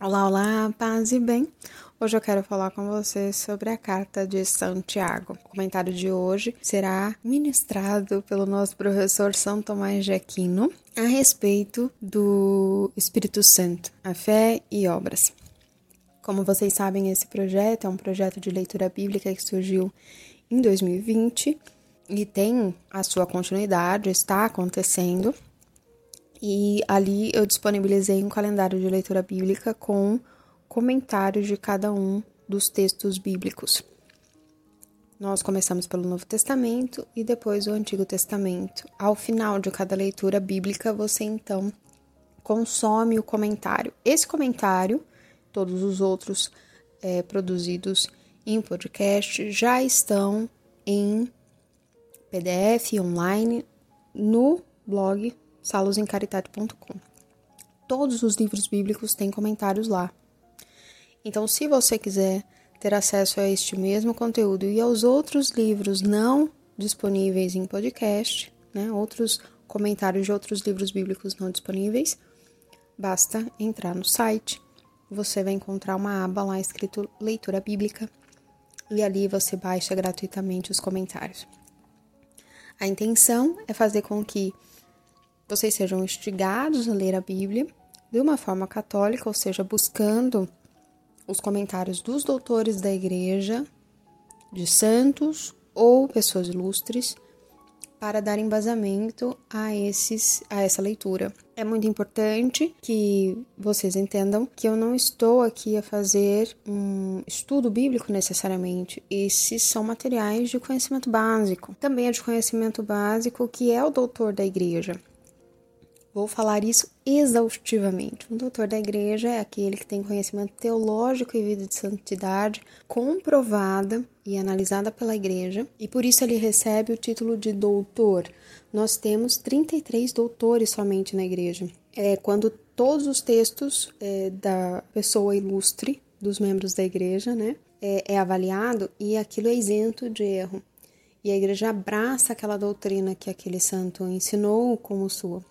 Olá, olá, paz e bem. Hoje eu quero falar com você sobre a carta de Santiago. O comentário de hoje será ministrado pelo nosso professor São Tomás de Aquino a respeito do Espírito Santo, a fé e obras. Como vocês sabem, esse projeto é um projeto de leitura bíblica que surgiu em 2020 e tem a sua continuidade, está acontecendo. E ali eu disponibilizei um calendário de leitura bíblica com comentários de cada um dos textos bíblicos. Nós começamos pelo Novo Testamento e depois o Antigo Testamento. Ao final de cada leitura bíblica, você então consome o comentário. Esse comentário, todos os outros é, produzidos em podcast, já estão em PDF online no blog salosencaritate.com. Todos os livros bíblicos têm comentários lá. Então, se você quiser ter acesso a este mesmo conteúdo e aos outros livros não disponíveis em podcast, né, outros comentários de outros livros bíblicos não disponíveis, basta entrar no site. Você vai encontrar uma aba lá escrito Leitura Bíblica e ali você baixa gratuitamente os comentários. A intenção é fazer com que vocês sejam instigados a ler a Bíblia de uma forma católica, ou seja, buscando os comentários dos doutores da igreja, de santos ou pessoas ilustres, para dar embasamento a, esses, a essa leitura. É muito importante que vocês entendam que eu não estou aqui a fazer um estudo bíblico necessariamente. Esses são materiais de conhecimento básico. Também é de conhecimento básico que é o doutor da igreja. Vou falar isso exaustivamente. Um doutor da igreja é aquele que tem conhecimento teológico e vida de santidade comprovada e analisada pela igreja, e por isso ele recebe o título de doutor. Nós temos 33 doutores somente na igreja. É quando todos os textos é, da pessoa ilustre, dos membros da igreja, né, é, é avaliado e aquilo é isento de erro. E a igreja abraça aquela doutrina que aquele santo ensinou como sua.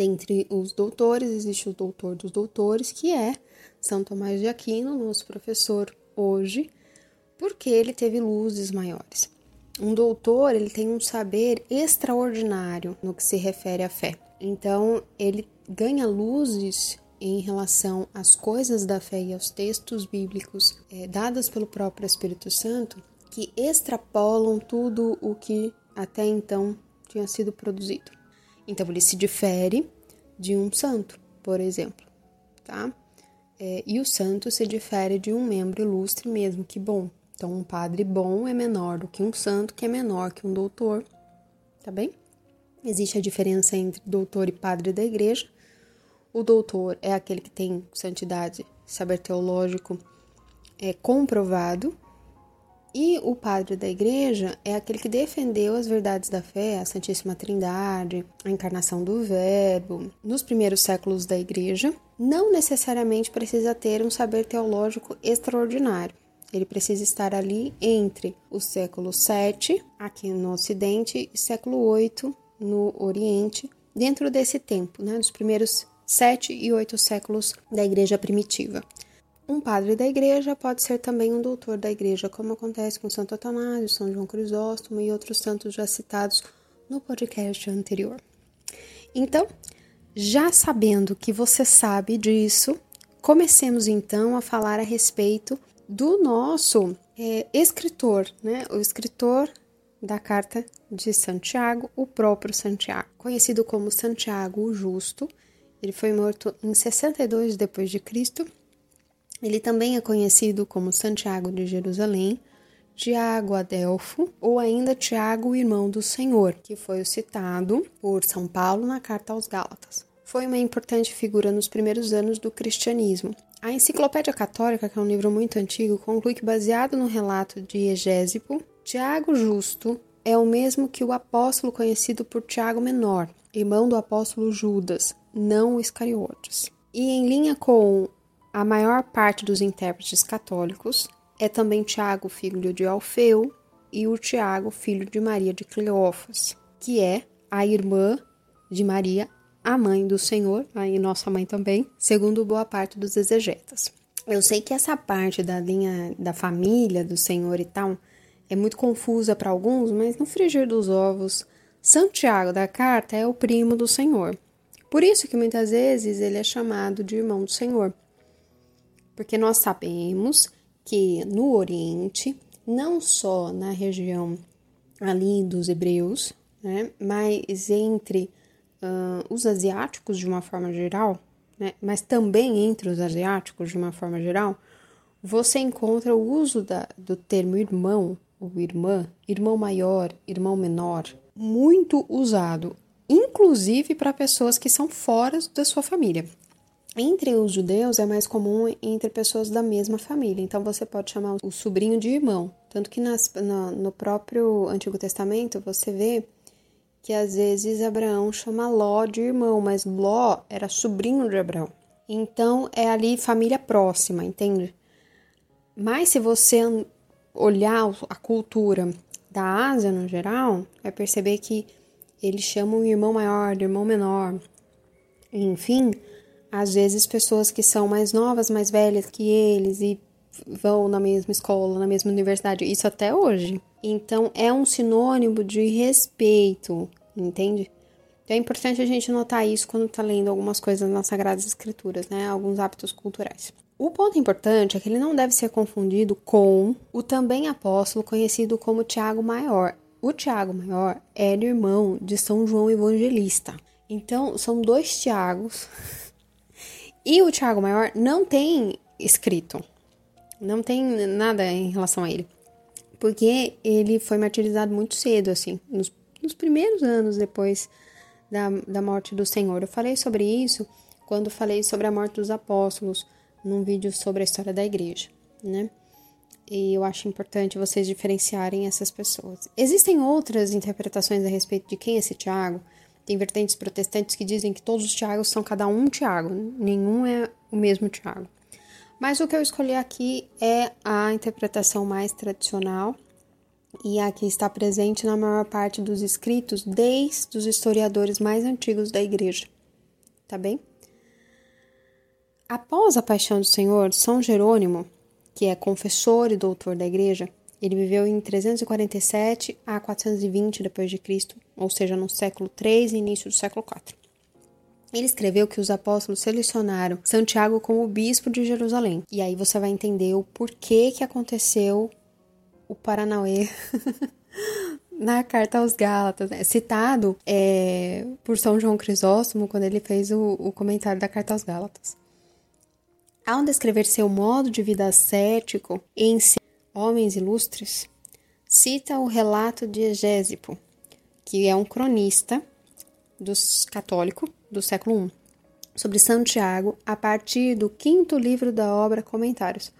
Dentre os doutores, existe o doutor dos doutores, que é São Tomás de Aquino, nosso professor hoje, porque ele teve luzes maiores. Um doutor, ele tem um saber extraordinário no que se refere à fé. Então, ele ganha luzes em relação às coisas da fé e aos textos bíblicos é, dadas pelo próprio Espírito Santo que extrapolam tudo o que até então tinha sido produzido. Então ele se difere de um santo, por exemplo, tá? É, e o santo se difere de um membro ilustre mesmo, que bom. Então um padre bom é menor do que um santo, que é menor que um doutor, tá bem? Existe a diferença entre doutor e padre da igreja. O doutor é aquele que tem santidade, saber teológico é comprovado, e o padre da igreja é aquele que defendeu as verdades da fé, a Santíssima Trindade, a encarnação do Verbo, nos primeiros séculos da igreja. Não necessariamente precisa ter um saber teológico extraordinário. Ele precisa estar ali entre o século VII, aqui no Ocidente, e século VIII, no Oriente, dentro desse tempo, né, dos primeiros sete e oito séculos da igreja primitiva. Um padre da igreja pode ser também um doutor da igreja, como acontece com Santo Atanásio, São João Crisóstomo e outros santos já citados no podcast anterior. Então, já sabendo que você sabe disso, comecemos então a falar a respeito do nosso é, escritor, né? O escritor da carta de Santiago, o próprio Santiago, conhecido como Santiago o Justo. Ele foi morto em 62 depois de Cristo ele também é conhecido como Santiago de Jerusalém, Tiago Adelfo ou ainda Tiago, irmão do Senhor, que foi o citado por São Paulo na carta aos Gálatas. Foi uma importante figura nos primeiros anos do cristianismo. A Enciclopédia Católica, que é um livro muito antigo, conclui que, baseado no relato de Egésipo, Tiago Justo é o mesmo que o apóstolo conhecido por Tiago Menor, irmão do apóstolo Judas, não Iscariotes. E em linha com a maior parte dos intérpretes católicos é também Tiago, filho de Alfeu, e o Tiago, filho de Maria de Cleófas, que é a irmã de Maria a mãe do Senhor, aí nossa mãe também, segundo boa parte dos exegetas. Eu sei que essa parte da linha da família do Senhor e tal é muito confusa para alguns, mas no frigir dos ovos, Santiago da carta é o primo do Senhor. Por isso que muitas vezes ele é chamado de irmão do Senhor. Porque nós sabemos que no Oriente, não só na região ali dos hebreus, né, mas entre uh, os asiáticos de uma forma geral, né, mas também entre os asiáticos de uma forma geral, você encontra o uso da, do termo irmão ou irmã, irmão maior, irmão menor, muito usado, inclusive para pessoas que são fora da sua família. Entre os judeus é mais comum entre pessoas da mesma família, então você pode chamar o sobrinho de irmão. Tanto que nas, no, no próprio Antigo Testamento você vê que às vezes Abraão chama Ló de irmão, mas Ló era sobrinho de Abraão. Então é ali família próxima, entende? Mas se você olhar a cultura da Ásia no geral, vai perceber que eles chamam o irmão maior de irmão menor. Enfim, às vezes pessoas que são mais novas, mais velhas que eles e vão na mesma escola, na mesma universidade, isso até hoje. Então é um sinônimo de respeito, entende? Então é importante a gente notar isso quando está lendo algumas coisas nas Sagradas Escrituras, né? Alguns hábitos culturais. O ponto importante é que ele não deve ser confundido com o também apóstolo conhecido como Tiago Maior. O Tiago Maior era irmão de São João Evangelista. Então, são dois Tiagos. E o Tiago Maior não tem escrito. Não tem nada em relação a ele. Porque ele foi martirizado muito cedo, assim, nos, nos primeiros anos depois da, da morte do Senhor. Eu falei sobre isso quando falei sobre a morte dos apóstolos num vídeo sobre a história da igreja, né? E eu acho importante vocês diferenciarem essas pessoas. Existem outras interpretações a respeito de quem é esse Tiago. Tem vertentes protestantes que dizem que todos os Tiagos são cada um Tiago, nenhum é o mesmo Tiago. Mas o que eu escolhi aqui é a interpretação mais tradicional e a que está presente na maior parte dos escritos desde os historiadores mais antigos da igreja. Tá bem? Após a paixão do Senhor, São Jerônimo, que é confessor e doutor da igreja, ele viveu em 347 a 420 depois de Cristo, ou seja, no século 3 e início do século 4. Ele escreveu que os apóstolos selecionaram Santiago como bispo de Jerusalém. E aí você vai entender o porquê que aconteceu o Paranauê na carta aos Gálatas, né? citado é, por São João Crisóstomo quando ele fez o, o comentário da carta aos Gálatas. Ao descrever seu modo de vida ascético em Homens Ilustres, cita o relato de Egésipo, que é um cronista dos católico do século I, sobre Santiago, a partir do quinto livro da obra Comentários.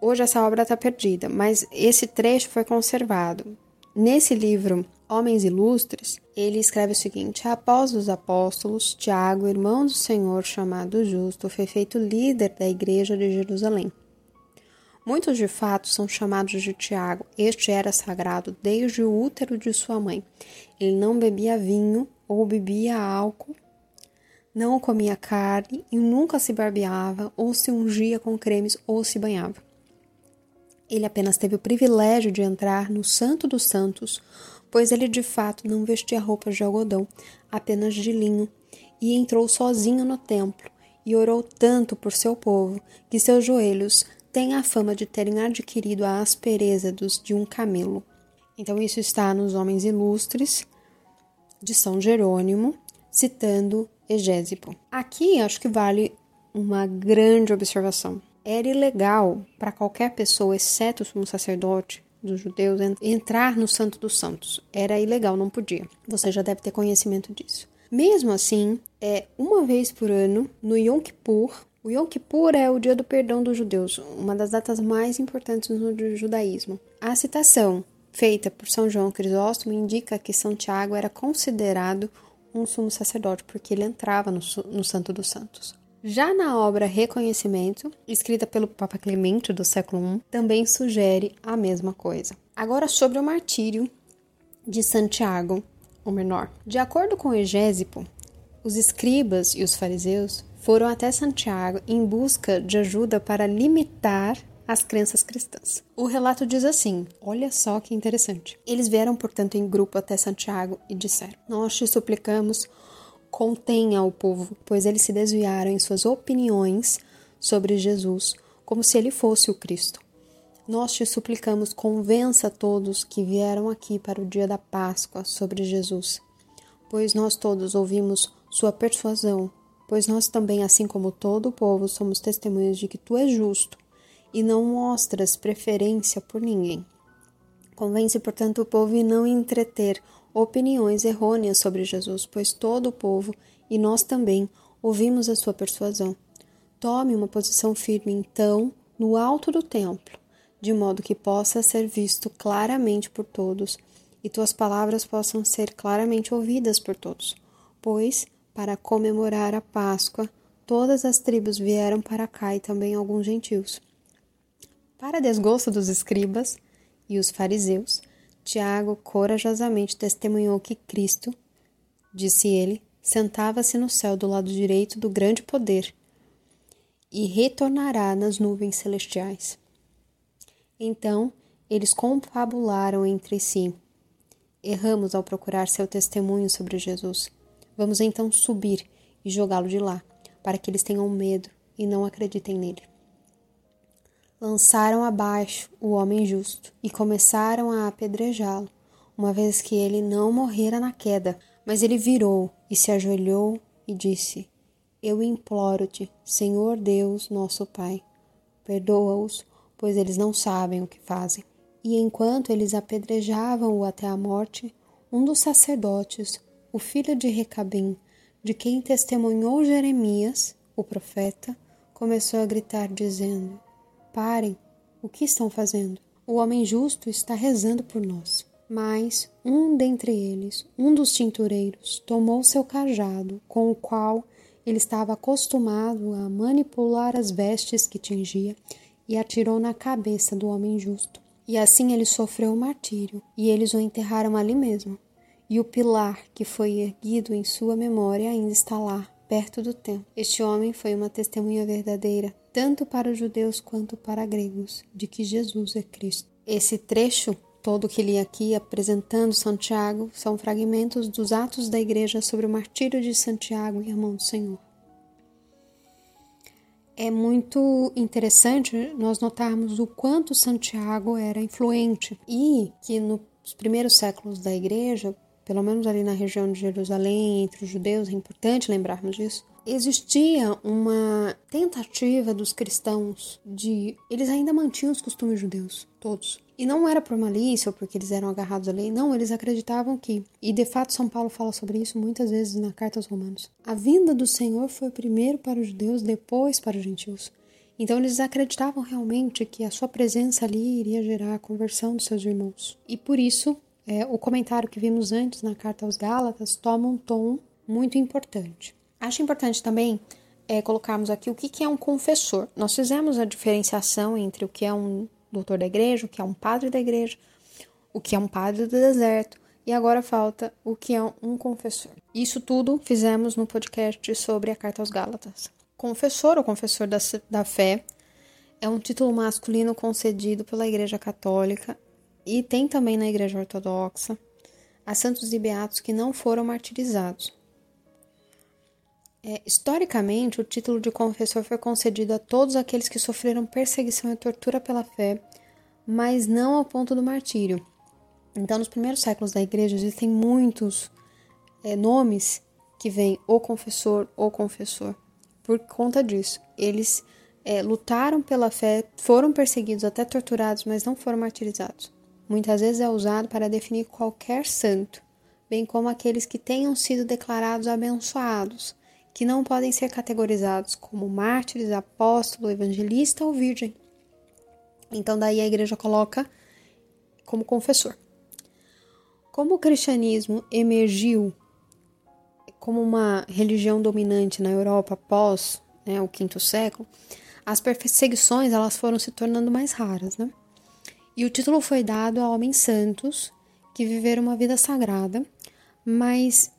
Hoje essa obra está perdida, mas esse trecho foi conservado. Nesse livro, Homens Ilustres, ele escreve o seguinte: Após os apóstolos, Tiago, irmão do Senhor, chamado Justo, foi feito líder da igreja de Jerusalém. Muitos de fato são chamados de Tiago. Este era sagrado desde o útero de sua mãe. Ele não bebia vinho ou bebia álcool, não comia carne e nunca se barbeava ou se ungia com cremes ou se banhava. Ele apenas teve o privilégio de entrar no Santo dos Santos pois ele de fato não vestia roupas de algodão, apenas de linho, e entrou sozinho no templo e orou tanto por seu povo que seus joelhos têm a fama de terem adquirido a aspereza dos de um camelo. Então isso está nos Homens Ilustres de São Jerônimo, citando Egésipo. Aqui acho que vale uma grande observação. Era ilegal para qualquer pessoa, exceto o sumo sacerdote, dos judeus entrar no Santo dos Santos. Era ilegal, não podia. Você já deve ter conhecimento disso. Mesmo assim, é uma vez por ano, no Yom Kippur, o Yom Kippur é o dia do perdão dos judeus, uma das datas mais importantes no judaísmo. A citação feita por São João Crisóstomo indica que São Tiago era considerado um sumo sacerdote porque ele entrava no, no Santo dos Santos. Já na obra Reconhecimento, escrita pelo Papa Clemente do século I, também sugere a mesma coisa. Agora sobre o martírio de Santiago, o menor. De acordo com Egésipo, Os escribas e os fariseus foram até Santiago em busca de ajuda para limitar as crenças cristãs. O relato diz assim: olha só que interessante. Eles vieram, portanto, em grupo até Santiago e disseram: Nós te suplicamos, contenha o povo, pois eles se desviaram em suas opiniões sobre Jesus, como se ele fosse o Cristo. Nós te suplicamos, convença todos que vieram aqui para o dia da Páscoa sobre Jesus, pois nós todos ouvimos sua persuasão, pois nós também, assim como todo o povo, somos testemunhas de que tu és justo e não mostras preferência por ninguém. Convence, portanto, o povo e não entreter opiniões errôneas sobre Jesus, pois todo o povo e nós também ouvimos a sua persuasão. Tome uma posição firme, então, no alto do templo, de modo que possa ser visto claramente por todos e tuas palavras possam ser claramente ouvidas por todos. Pois, para comemorar a Páscoa, todas as tribos vieram para cá e também alguns gentios. Para desgosto dos escribas e os fariseus, Tiago corajosamente testemunhou que Cristo, disse ele, sentava-se no céu do lado direito do grande poder e retornará nas nuvens celestiais. Então eles confabularam entre si. Erramos ao procurar seu testemunho sobre Jesus. Vamos então subir e jogá-lo de lá, para que eles tenham medo e não acreditem nele lançaram abaixo o homem justo e começaram a apedrejá-lo, uma vez que ele não morrera na queda. Mas ele virou e se ajoelhou e disse: Eu imploro-te, Senhor Deus, nosso Pai, perdoa-os, pois eles não sabem o que fazem. E enquanto eles apedrejavam-o até a morte, um dos sacerdotes, o filho de Recabim, de quem testemunhou Jeremias, o profeta, começou a gritar, dizendo: Parem! O que estão fazendo? O homem justo está rezando por nós. Mas um dentre eles, um dos tintureiros, tomou seu cajado, com o qual ele estava acostumado a manipular as vestes que tingia, e atirou na cabeça do homem justo. E assim ele sofreu o martírio, e eles o enterraram ali mesmo. E o pilar que foi erguido em sua memória ainda está lá, perto do templo. Este homem foi uma testemunha verdadeira, tanto para os judeus quanto para gregos, de que Jesus é Cristo. Esse trecho todo que li aqui apresentando Santiago são fragmentos dos Atos da Igreja sobre o martírio de Santiago, irmão do Senhor. É muito interessante nós notarmos o quanto Santiago era influente e que nos primeiros séculos da Igreja, pelo menos ali na região de Jerusalém, entre os judeus, é importante lembrarmos disso, existia uma tentativa dos cristãos de. Eles ainda mantinham os costumes judeus, todos. E não era por malícia ou porque eles eram agarrados à lei, não, eles acreditavam que, e de fato São Paulo fala sobre isso muitas vezes na carta aos Romanos, a vinda do Senhor foi primeiro para os judeus, depois para os gentios. Então eles acreditavam realmente que a sua presença ali iria gerar a conversão dos seus irmãos. E por isso é, o comentário que vimos antes na carta aos Gálatas toma um tom muito importante. Acho importante também é, colocarmos aqui o que, que é um confessor. Nós fizemos a diferenciação entre o que é um doutor da igreja, o que é um padre da igreja, o que é um padre do deserto, e agora falta o que é um confessor. Isso tudo fizemos no podcast sobre a Carta aos Gálatas. Confessor ou confessor da, da fé é um título masculino concedido pela Igreja Católica e tem também na Igreja Ortodoxa a santos e beatos que não foram martirizados. É, historicamente, o título de confessor foi concedido a todos aqueles que sofreram perseguição e tortura pela fé, mas não ao ponto do martírio. Então, nos primeiros séculos da igreja, existem muitos é, nomes que vêm o confessor ou confessor. Por conta disso, eles é, lutaram pela fé, foram perseguidos, até torturados, mas não foram martirizados muitas vezes é usado para definir qualquer santo, bem como aqueles que tenham sido declarados abençoados, que não podem ser categorizados como mártires, apóstolo, evangelista ou virgem. Então, daí a igreja coloca como confessor. Como o cristianismo emergiu como uma religião dominante na Europa após né, o quinto século, as perseguições elas foram se tornando mais raras, né? E o título foi dado a homens santos que viveram uma vida sagrada, mas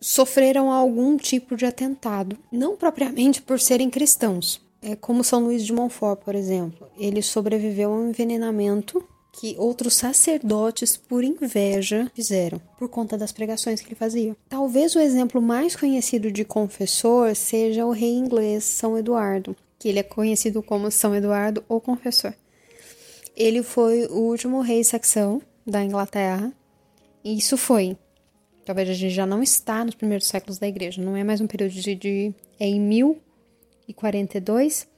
sofreram algum tipo de atentado, não propriamente por serem cristãos. É como São Luís de Montfort, por exemplo. Ele sobreviveu a um envenenamento que outros sacerdotes, por inveja, fizeram, por conta das pregações que ele fazia. Talvez o exemplo mais conhecido de confessor seja o rei inglês São Eduardo, que ele é conhecido como São Eduardo ou Confessor. Ele foi o último rei saxão da Inglaterra, e isso foi. Talvez a gente já não está nos primeiros séculos da igreja, não é mais um período de. de é em 1042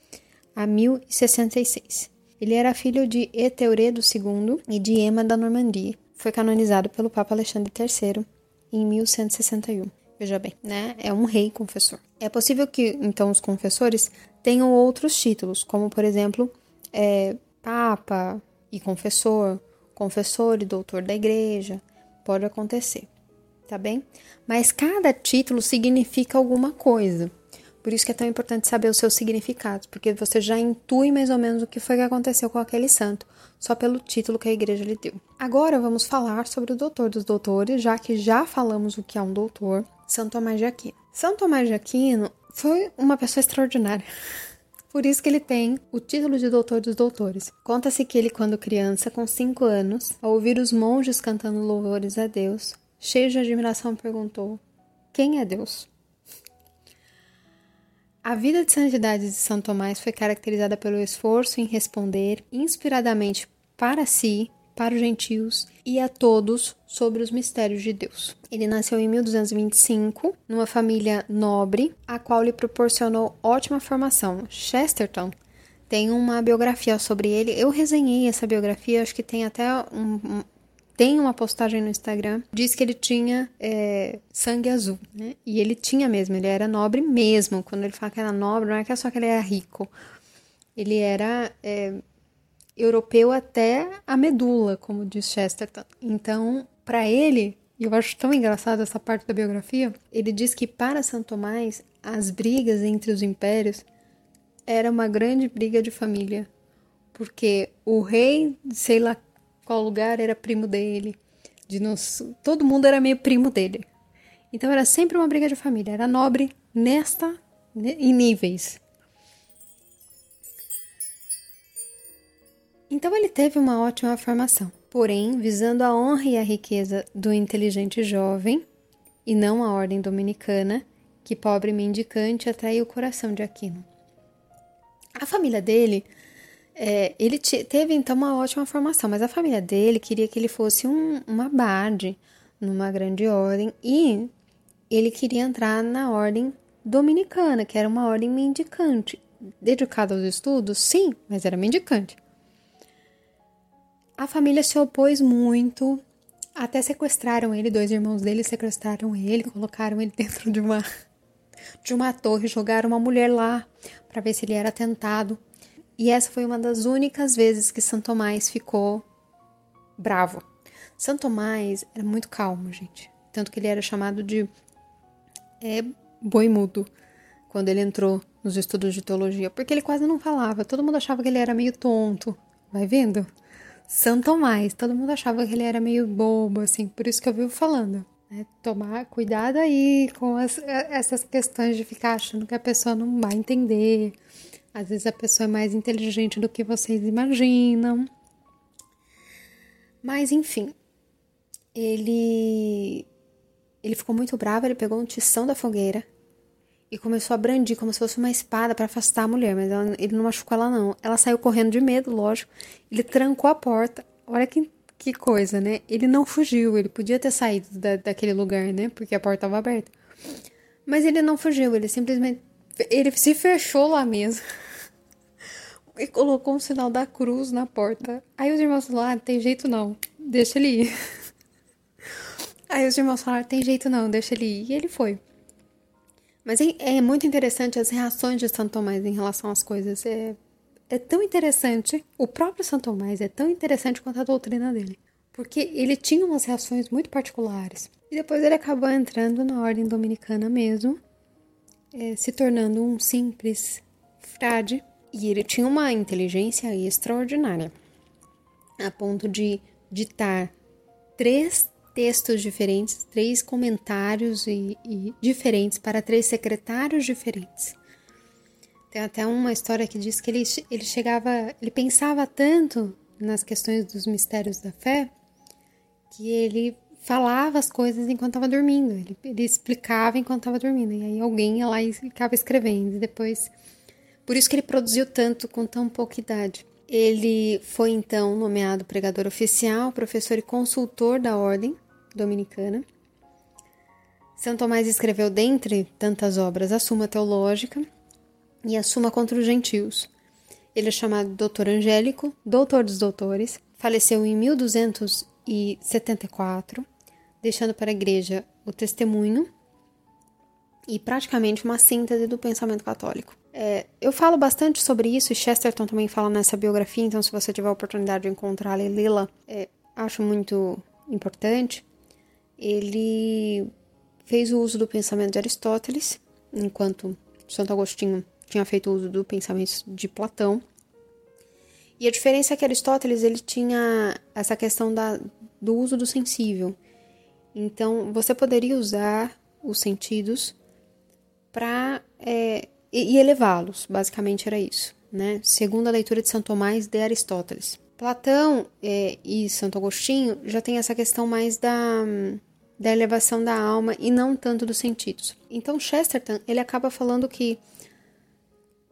a 1066. Ele era filho de Eteuredo II e de Emma da Normandia. Foi canonizado pelo Papa Alexandre III em 1161. Veja bem, né? É um rei confessor. É possível que, então, os confessores tenham outros títulos, como, por exemplo, é, Papa e confessor, confessor e doutor da igreja. Pode acontecer, tá bem? Mas cada título significa alguma coisa. Por isso que é tão importante saber os seus significados, porque você já intui mais ou menos o que foi que aconteceu com aquele santo, só pelo título que a igreja lhe deu. Agora vamos falar sobre o doutor dos doutores, já que já falamos o que é um doutor, Santo Tomás de Aquino. São Tomás de Aquino foi uma pessoa extraordinária. Por isso que ele tem o título de doutor dos doutores. Conta-se que ele, quando criança, com cinco anos, ao ouvir os monges cantando louvores a Deus, cheio de admiração, perguntou: Quem é Deus? A vida de santidade de São Tomás foi caracterizada pelo esforço em responder inspiradamente para si, para os gentios e a todos sobre os mistérios de Deus. Ele nasceu em 1225 numa família nobre, a qual lhe proporcionou ótima formação. Chesterton tem uma biografia sobre ele. Eu resenhei essa biografia, acho que tem até um, um tem uma postagem no Instagram, diz que ele tinha é, sangue azul, né? E ele tinha mesmo, ele era nobre mesmo. Quando ele fala que era nobre, não é que é só que ele era rico. Ele era é, europeu até a medula, como diz Chesterton. Então, para ele, e eu acho tão engraçado essa parte da biografia, ele diz que para Santo Tomás, as brigas entre os impérios era uma grande briga de família. Porque o rei, sei lá qual lugar era primo dele. De nos, todo mundo era meio primo dele. Então era sempre uma briga de família. Era nobre nesta em níveis. Então ele teve uma ótima formação, porém, visando a honra e a riqueza do inteligente jovem, e não a ordem dominicana, que pobre mendicante atraiu o coração de Aquino. A família dele é, ele teve então uma ótima formação, mas a família dele queria que ele fosse um, uma abade numa grande ordem e ele queria entrar na ordem dominicana, que era uma ordem mendicante. Dedicada aos estudos, sim, mas era mendicante. A família se opôs muito, até sequestraram ele, dois irmãos dele sequestraram ele, colocaram ele dentro de uma de uma torre, jogaram uma mulher lá para ver se ele era tentado. E essa foi uma das únicas vezes que Santo Tomás ficou bravo. Santo Tomás era muito calmo, gente. Tanto que ele era chamado de é, boi mudo quando ele entrou nos estudos de teologia, porque ele quase não falava. Todo mundo achava que ele era meio tonto. Vai vendo? Santo Tomás, todo mundo achava que ele era meio bobo, assim, por isso que eu vivo falando. Né? Tomar cuidado aí com as, essas questões de ficar achando que a pessoa não vai entender, às vezes a pessoa é mais inteligente do que vocês imaginam. Mas enfim, ele ele ficou muito bravo, ele pegou um tição da fogueira e começou a brandir como se fosse uma espada para afastar a mulher, mas ela, ele não machucou ela não. Ela saiu correndo de medo, lógico. Ele trancou a porta. Olha que, que coisa, né? Ele não fugiu, ele podia ter saído da, daquele lugar, né? Porque a porta estava aberta. Mas ele não fugiu, ele simplesmente ele se fechou lá mesmo. e colocou um sinal da cruz na porta. Aí os irmãos falaram: ah, tem jeito não, deixa ele ir. Aí os irmãos falaram: tem jeito não, deixa ele ir. E ele foi. Mas é, é muito interessante as reações de Santo Tomás em relação às coisas. É, é tão interessante. O próprio Santo Tomás é tão interessante quanto a doutrina dele. Porque ele tinha umas reações muito particulares. E depois ele acabou entrando na ordem dominicana mesmo é, se tornando um simples frade. E ele tinha uma inteligência extraordinária, a ponto de ditar três textos diferentes, três comentários e, e diferentes para três secretários diferentes. Tem até uma história que diz que ele, ele chegava, ele pensava tanto nas questões dos mistérios da fé que ele falava as coisas enquanto estava dormindo. Ele, ele, explicava enquanto estava dormindo. E aí alguém ia lá e ficava escrevendo. E depois. Por isso que ele produziu tanto com tão pouca idade. Ele foi então nomeado pregador oficial, professor e consultor da ordem dominicana. São Tomás escreveu, dentre tantas obras, a Suma Teológica e a Suma contra os Gentios. Ele é chamado Doutor Angélico, Doutor dos Doutores. Faleceu em 1274, deixando para a Igreja o testemunho e praticamente uma síntese do pensamento católico. É, eu falo bastante sobre isso, e Chesterton também fala nessa biografia, então se você tiver a oportunidade de encontrá-la e lê-la, é, acho muito importante. Ele fez o uso do pensamento de Aristóteles, enquanto Santo Agostinho tinha feito uso do pensamento de Platão. E a diferença é que Aristóteles ele tinha essa questão da, do uso do sensível. Então, você poderia usar os sentidos para é, e, elevá-los. Basicamente era isso, né? Segundo a leitura de São Tomás de Aristóteles. Platão é, e Santo Agostinho já tem essa questão mais da, da elevação da alma e não tanto dos sentidos. Então Chesterton ele acaba falando que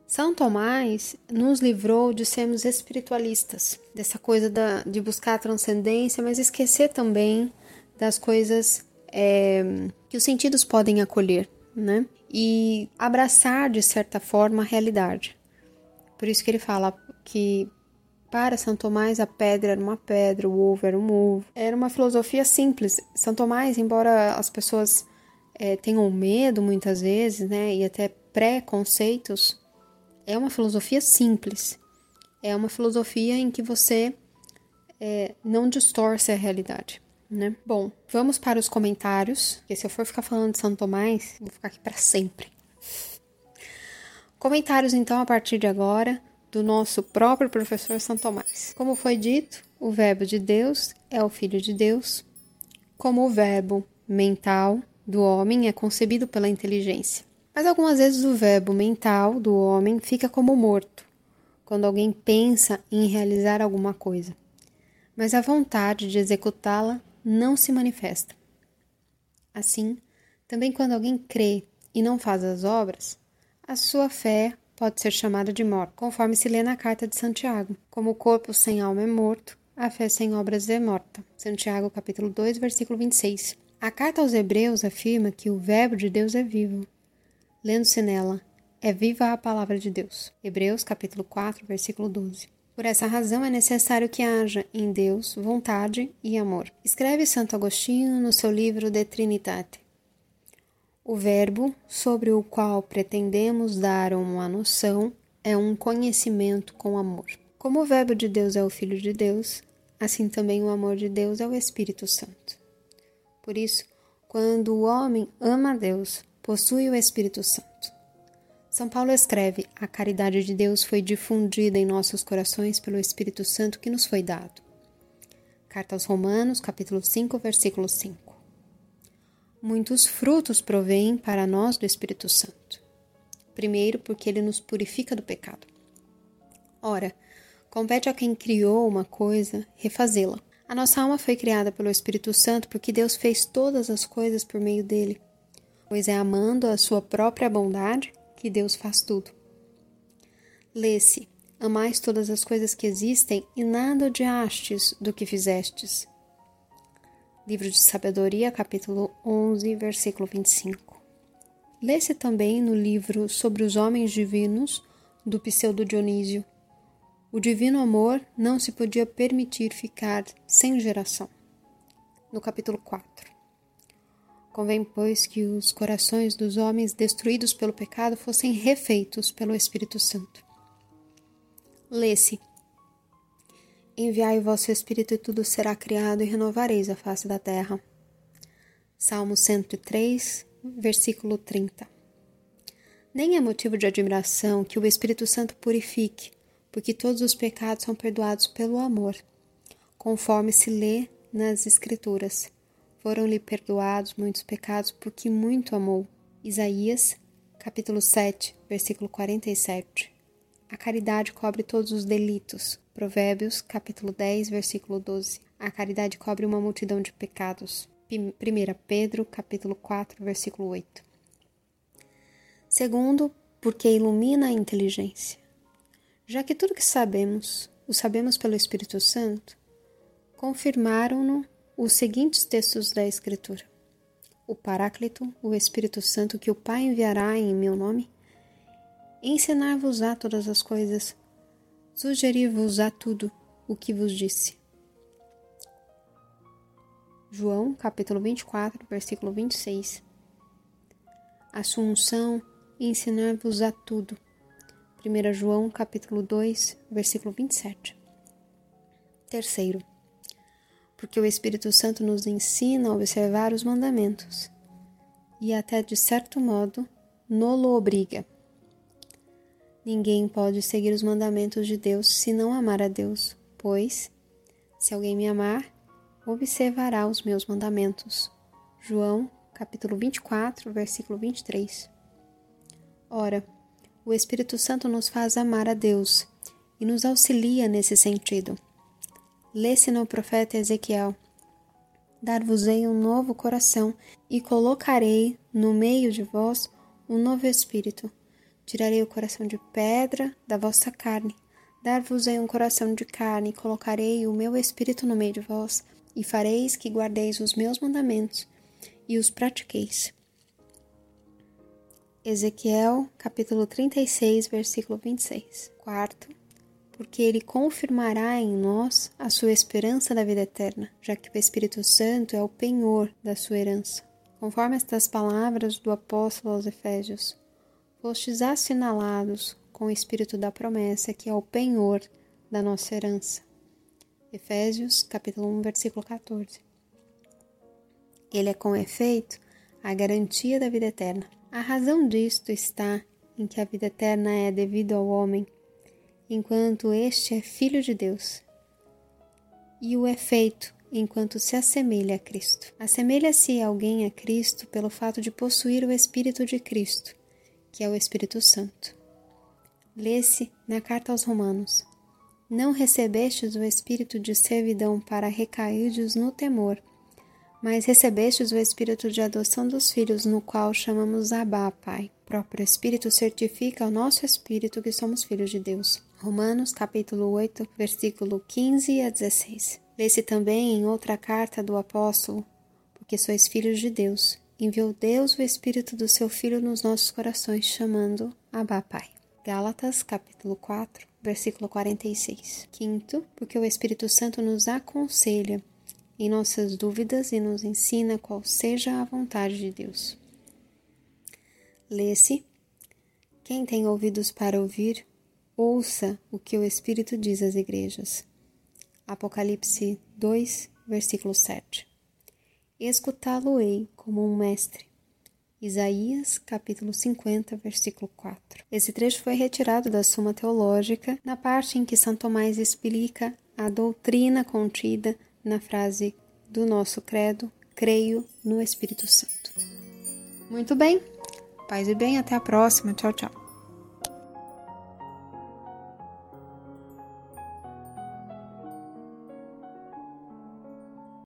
São Tomás nos livrou de sermos espiritualistas, dessa coisa da, de buscar a transcendência, mas esquecer também das coisas é, que os sentidos podem acolher, né? e abraçar de certa forma a realidade. Por isso que ele fala que para São Tomás a pedra era uma pedra, o ovo era um ovo. Era uma filosofia simples. São Tomás, embora as pessoas é, tenham medo muitas vezes, né, e até preconceitos, é uma filosofia simples. É uma filosofia em que você é, não distorce a realidade né? Bom, vamos para os comentários, porque se eu for ficar falando de São Tomás, vou ficar aqui para sempre. Comentários então a partir de agora do nosso próprio professor São Tomás. Como foi dito, o verbo de Deus é o filho de Deus, como o verbo mental do homem é concebido pela inteligência. Mas algumas vezes o verbo mental do homem fica como morto, quando alguém pensa em realizar alguma coisa. Mas a vontade de executá-la não se manifesta. Assim, também quando alguém crê e não faz as obras, a sua fé pode ser chamada de morte, conforme se lê na carta de Santiago. Como o corpo sem alma é morto, a fé sem obras é morta. Santiago capítulo 2, versículo 26. A carta aos Hebreus afirma que o verbo de Deus é vivo. Lendo-se nela, é viva a palavra de Deus. Hebreus capítulo 4, versículo 12. Por essa razão é necessário que haja em Deus vontade e amor. Escreve Santo Agostinho no seu livro De Trinitate. O verbo sobre o qual pretendemos dar uma noção é um conhecimento com amor. Como o Verbo de Deus é o Filho de Deus, assim também o amor de Deus é o Espírito Santo. Por isso, quando o homem ama a Deus, possui o Espírito Santo. São Paulo escreve: A caridade de Deus foi difundida em nossos corações pelo Espírito Santo que nos foi dado. Carta aos Romanos, capítulo 5, versículo 5. Muitos frutos provêm para nós do Espírito Santo. Primeiro, porque ele nos purifica do pecado. Ora, compete a quem criou uma coisa refazê-la. A nossa alma foi criada pelo Espírito Santo porque Deus fez todas as coisas por meio dele, pois é amando a sua própria bondade que Deus faz tudo. Lê-se: Amais todas as coisas que existem e nada odiastes do que fizestes. Livro de Sabedoria, capítulo 11, versículo 25. Lê-se também no livro Sobre os Homens Divinos, do Pseudo Dionísio. O divino amor não se podia permitir ficar sem geração. No capítulo 4. Convém, pois, que os corações dos homens destruídos pelo pecado fossem refeitos pelo Espírito Santo. Lê-se: Enviai o vosso Espírito e tudo será criado e renovareis a face da terra. Salmo 103, versículo 30. Nem é motivo de admiração que o Espírito Santo purifique, porque todos os pecados são perdoados pelo amor, conforme se lê nas Escrituras foram-lhe perdoados muitos pecados, porque muito amou. Isaías, capítulo 7, versículo 47. A caridade cobre todos os delitos. Provérbios, capítulo 10, versículo 12. A caridade cobre uma multidão de pecados. 1 Pedro, capítulo 4, versículo 8. Segundo, porque ilumina a inteligência. Já que tudo que sabemos, o sabemos pelo Espírito Santo, confirmaram-no os seguintes textos da Escritura: O Paráclito, o Espírito Santo, que o Pai enviará em meu nome, ensinar-vos-á todas as coisas, sugerir-vos-á tudo o que vos disse. João, capítulo 24, versículo 26. Assunção ensinar-vos-á tudo. 1 João, capítulo 2, versículo 27. Terceiro, porque o Espírito Santo nos ensina a observar os mandamentos e até de certo modo nolo obriga. Ninguém pode seguir os mandamentos de Deus se não amar a Deus, pois, se alguém me amar, observará os meus mandamentos. João, capítulo 24, versículo 23. Ora, o Espírito Santo nos faz amar a Deus e nos auxilia nesse sentido. Lê-se no profeta Ezequiel: Dar-vos-ei um novo coração e colocarei no meio de vós um novo espírito. Tirarei o coração de pedra da vossa carne. Dar-vos-ei um coração de carne e colocarei o meu espírito no meio de vós, e fareis que guardeis os meus mandamentos e os pratiqueis. Ezequiel, capítulo 36, versículo 26. Quarto, porque ele confirmará em nós a sua esperança da vida eterna, já que o Espírito Santo é o penhor da sua herança. Conforme estas palavras do apóstolo aos Efésios, fostes assinalados com o Espírito da promessa, que é o penhor da nossa herança. Efésios, capítulo 1, versículo 14. Ele é, com efeito, a garantia da vida eterna. A razão disto está em que a vida eterna é devido ao homem enquanto este é filho de Deus, e o é feito enquanto se assemelha a Cristo. Assemelha-se alguém a Cristo pelo fato de possuir o Espírito de Cristo, que é o Espírito Santo. Lê-se na carta aos Romanos: Não recebestes o espírito de servidão para recairdes no temor, mas recebestes o espírito de adoção dos filhos, no qual chamamos Abá, Pai. O próprio Espírito certifica ao nosso espírito que somos filhos de Deus. Romanos capítulo 8, versículo 15 a 16. Lê-se também em outra carta do apóstolo, porque sois filhos de Deus. Enviou Deus o Espírito do seu Filho nos nossos corações, chamando Abba Pai. Gálatas capítulo 4, versículo 46. Quinto, porque o Espírito Santo nos aconselha em nossas dúvidas e nos ensina qual seja a vontade de Deus. Lê-se: Quem tem ouvidos para ouvir, Ouça o que o Espírito diz às igrejas. Apocalipse 2, versículo 7. Escutá-lo-ei como um mestre. Isaías, capítulo 50, versículo 4. Esse trecho foi retirado da Suma Teológica, na parte em que São Tomás explica a doutrina contida na frase do nosso credo: creio no Espírito Santo. Muito bem, paz e bem, até a próxima. Tchau, tchau.